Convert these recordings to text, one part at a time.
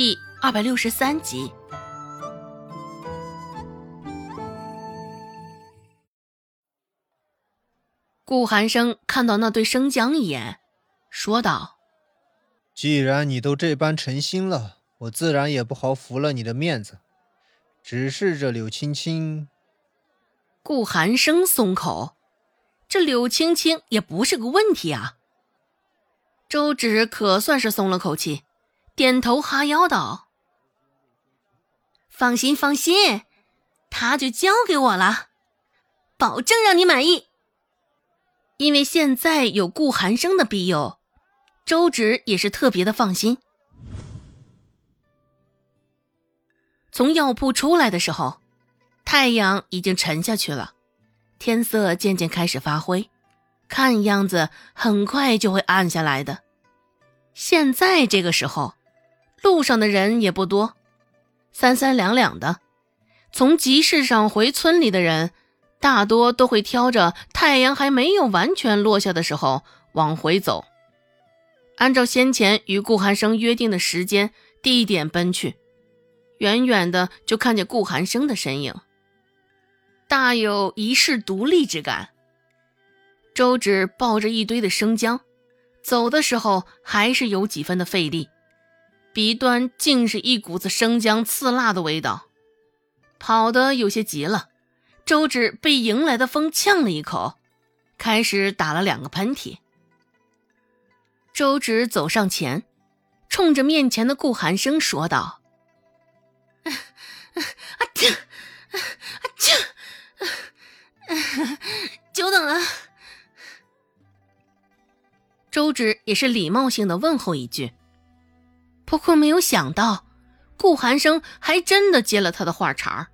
第二百六十三集。顾寒生看到那对生姜一眼，说道：“既然你都这般诚心了，我自然也不好服了你的面子。只是这柳青青……”顾寒生松口，这柳青青也不是个问题啊。周芷可算是松了口气。点头哈腰道：“放心，放心，他就交给我了，保证让你满意。因为现在有顾寒生的庇佑，周芷也是特别的放心。”从药铺出来的时候，太阳已经沉下去了，天色渐渐开始发灰，看样子很快就会暗下来的。现在这个时候。路上的人也不多，三三两两的。从集市上回村里的人，大多都会挑着太阳还没有完全落下的时候往回走，按照先前与顾寒生约定的时间、地点奔去。远远的就看见顾寒生的身影，大有一世独立之感。周芷抱着一堆的生姜，走的时候还是有几分的费力。鼻端竟是一股子生姜刺辣的味道，跑得有些急了。周芷被迎来的风呛了一口，开始打了两个喷嚏。周芷走上前，冲着面前的顾寒生说道：“啊啊啊，啊啊，久等了。”周芷也是礼貌性的问候一句。不过没有想到，顾寒生还真的接了他的话茬儿。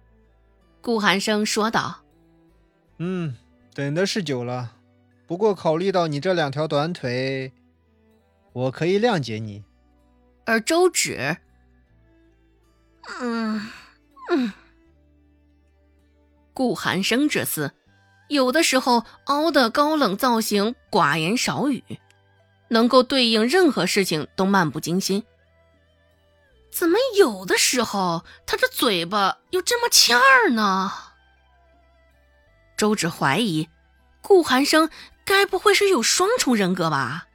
顾寒生说道：“嗯，等的是久了，不过考虑到你这两条短腿，我可以谅解你。”而周芷，嗯嗯，顾寒生这厮，有的时候凹的高冷造型，寡言少语，能够对应任何事情都漫不经心。怎么有的时候他这嘴巴又这么欠儿呢？周芷怀疑，顾寒生该不会是有双重人格吧？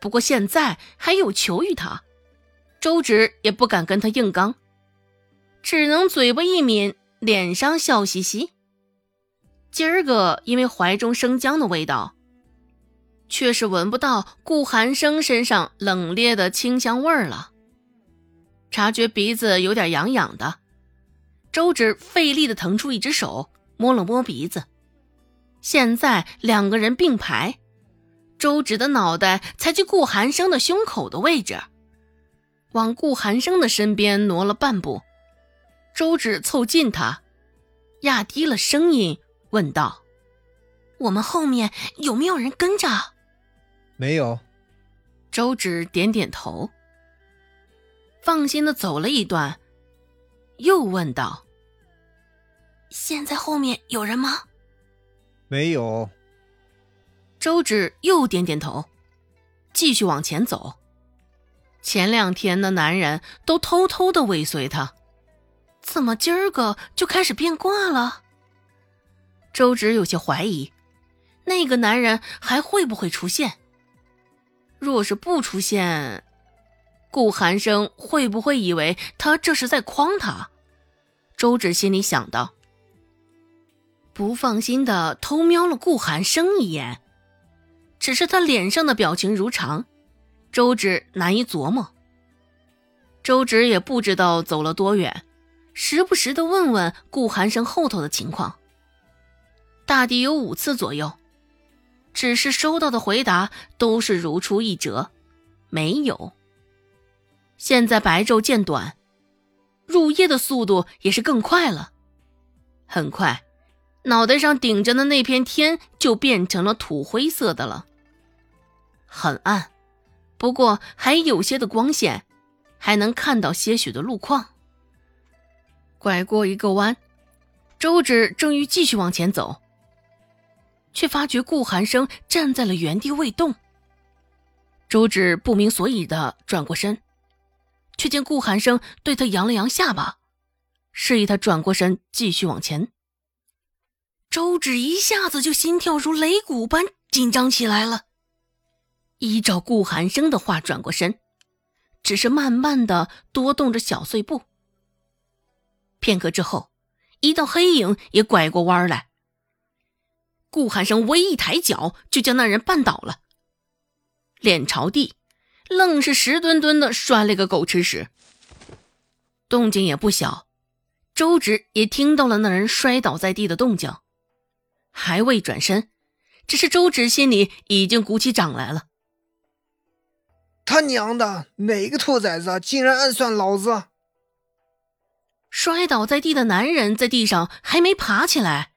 不过现在还有求于他，周芷也不敢跟他硬刚，只能嘴巴一抿，脸上笑嘻嘻。今儿个因为怀中生姜的味道，却是闻不到顾寒生身上冷冽的清香味儿了。察觉鼻子有点痒痒的，周芷费力的腾出一只手摸了摸鼻子。现在两个人并排，周芷的脑袋才去顾寒生的胸口的位置，往顾寒生的身边挪了半步。周芷凑近他，压低了声音问道：“我们后面有没有人跟着？”“没有。”周芷点点头。放心的走了一段，又问道：“现在后面有人吗？”“没有。”周芷又点点头，继续往前走。前两天那男人都偷偷的尾随他，怎么今儿个就开始变卦了？周芷有些怀疑，那个男人还会不会出现？若是不出现……顾寒生会不会以为他这是在诓他？周芷心里想到，不放心的偷瞄了顾寒生一眼，只是他脸上的表情如常，周芷难以琢磨。周芷也不知道走了多远，时不时的问问顾寒生后头的情况，大抵有五次左右，只是收到的回答都是如出一辙，没有。现在白昼渐短，入夜的速度也是更快了。很快，脑袋上顶着的那片天就变成了土灰色的了，很暗，不过还有些的光线，还能看到些许的路况。拐过一个弯，周芷正欲继续往前走，却发觉顾寒生站在了原地未动。周芷不明所以的转过身。却见顾寒生对他扬了扬下巴，示意他转过身继续往前。周芷一下子就心跳如擂鼓般紧张起来了，依照顾寒生的话转过身，只是慢慢的多动着小碎步。片刻之后，一道黑影也拐过弯来。顾寒生微一抬脚，就将那人绊倒了，脸朝地，愣是实墩墩的摔了个狗吃屎。动静也不小，周芷也听到了那人摔倒在地的动静，还未转身，只是周芷心里已经鼓起掌来了。他娘的，哪个兔崽子竟然暗算老子！摔倒在地的男人在地上还没爬起来。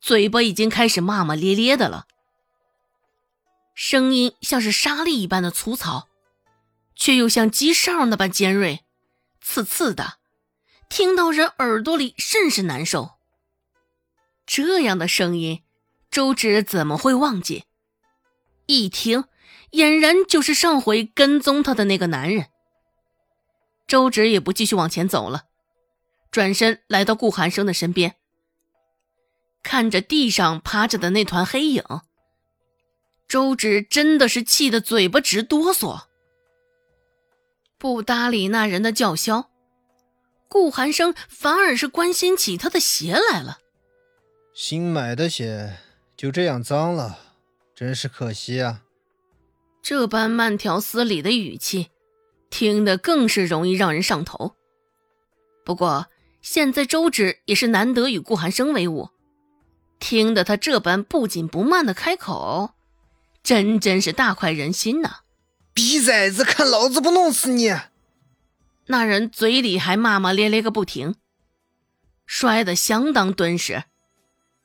嘴巴已经开始骂骂咧咧的了，声音像是沙粒一般的粗糙，却又像鸡哨那般尖锐，刺刺的，听到人耳朵里甚是难受。这样的声音，周芷怎么会忘记？一听，俨然就是上回跟踪他的那个男人。周芷也不继续往前走了，转身来到顾寒生的身边。看着地上趴着的那团黑影，周芷真的是气得嘴巴直哆嗦，不搭理那人的叫嚣。顾寒生反而是关心起他的鞋来了。新买的鞋就这样脏了，真是可惜啊！这般慢条斯理的语气，听得更是容易让人上头。不过现在周芷也是难得与顾寒生为伍。听得他这般不紧不慢的开口，真真是大快人心呐！逼崽子，看老子不弄死你！那人嘴里还骂骂咧咧个不停，摔得相当敦实，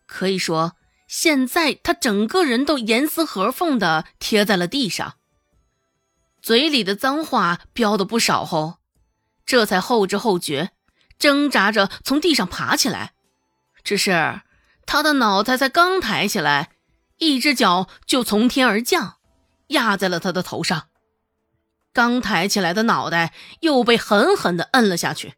可以说现在他整个人都严丝合缝的贴在了地上。嘴里的脏话飙的不少后，这才后知后觉，挣扎着从地上爬起来，只是。他的脑袋才刚抬起来，一只脚就从天而降，压在了他的头上。刚抬起来的脑袋又被狠狠的摁了下去。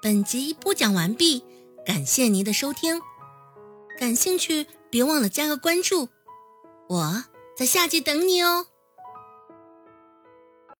本集播讲完毕，感谢您的收听。感兴趣，别忘了加个关注，我在下集等你哦。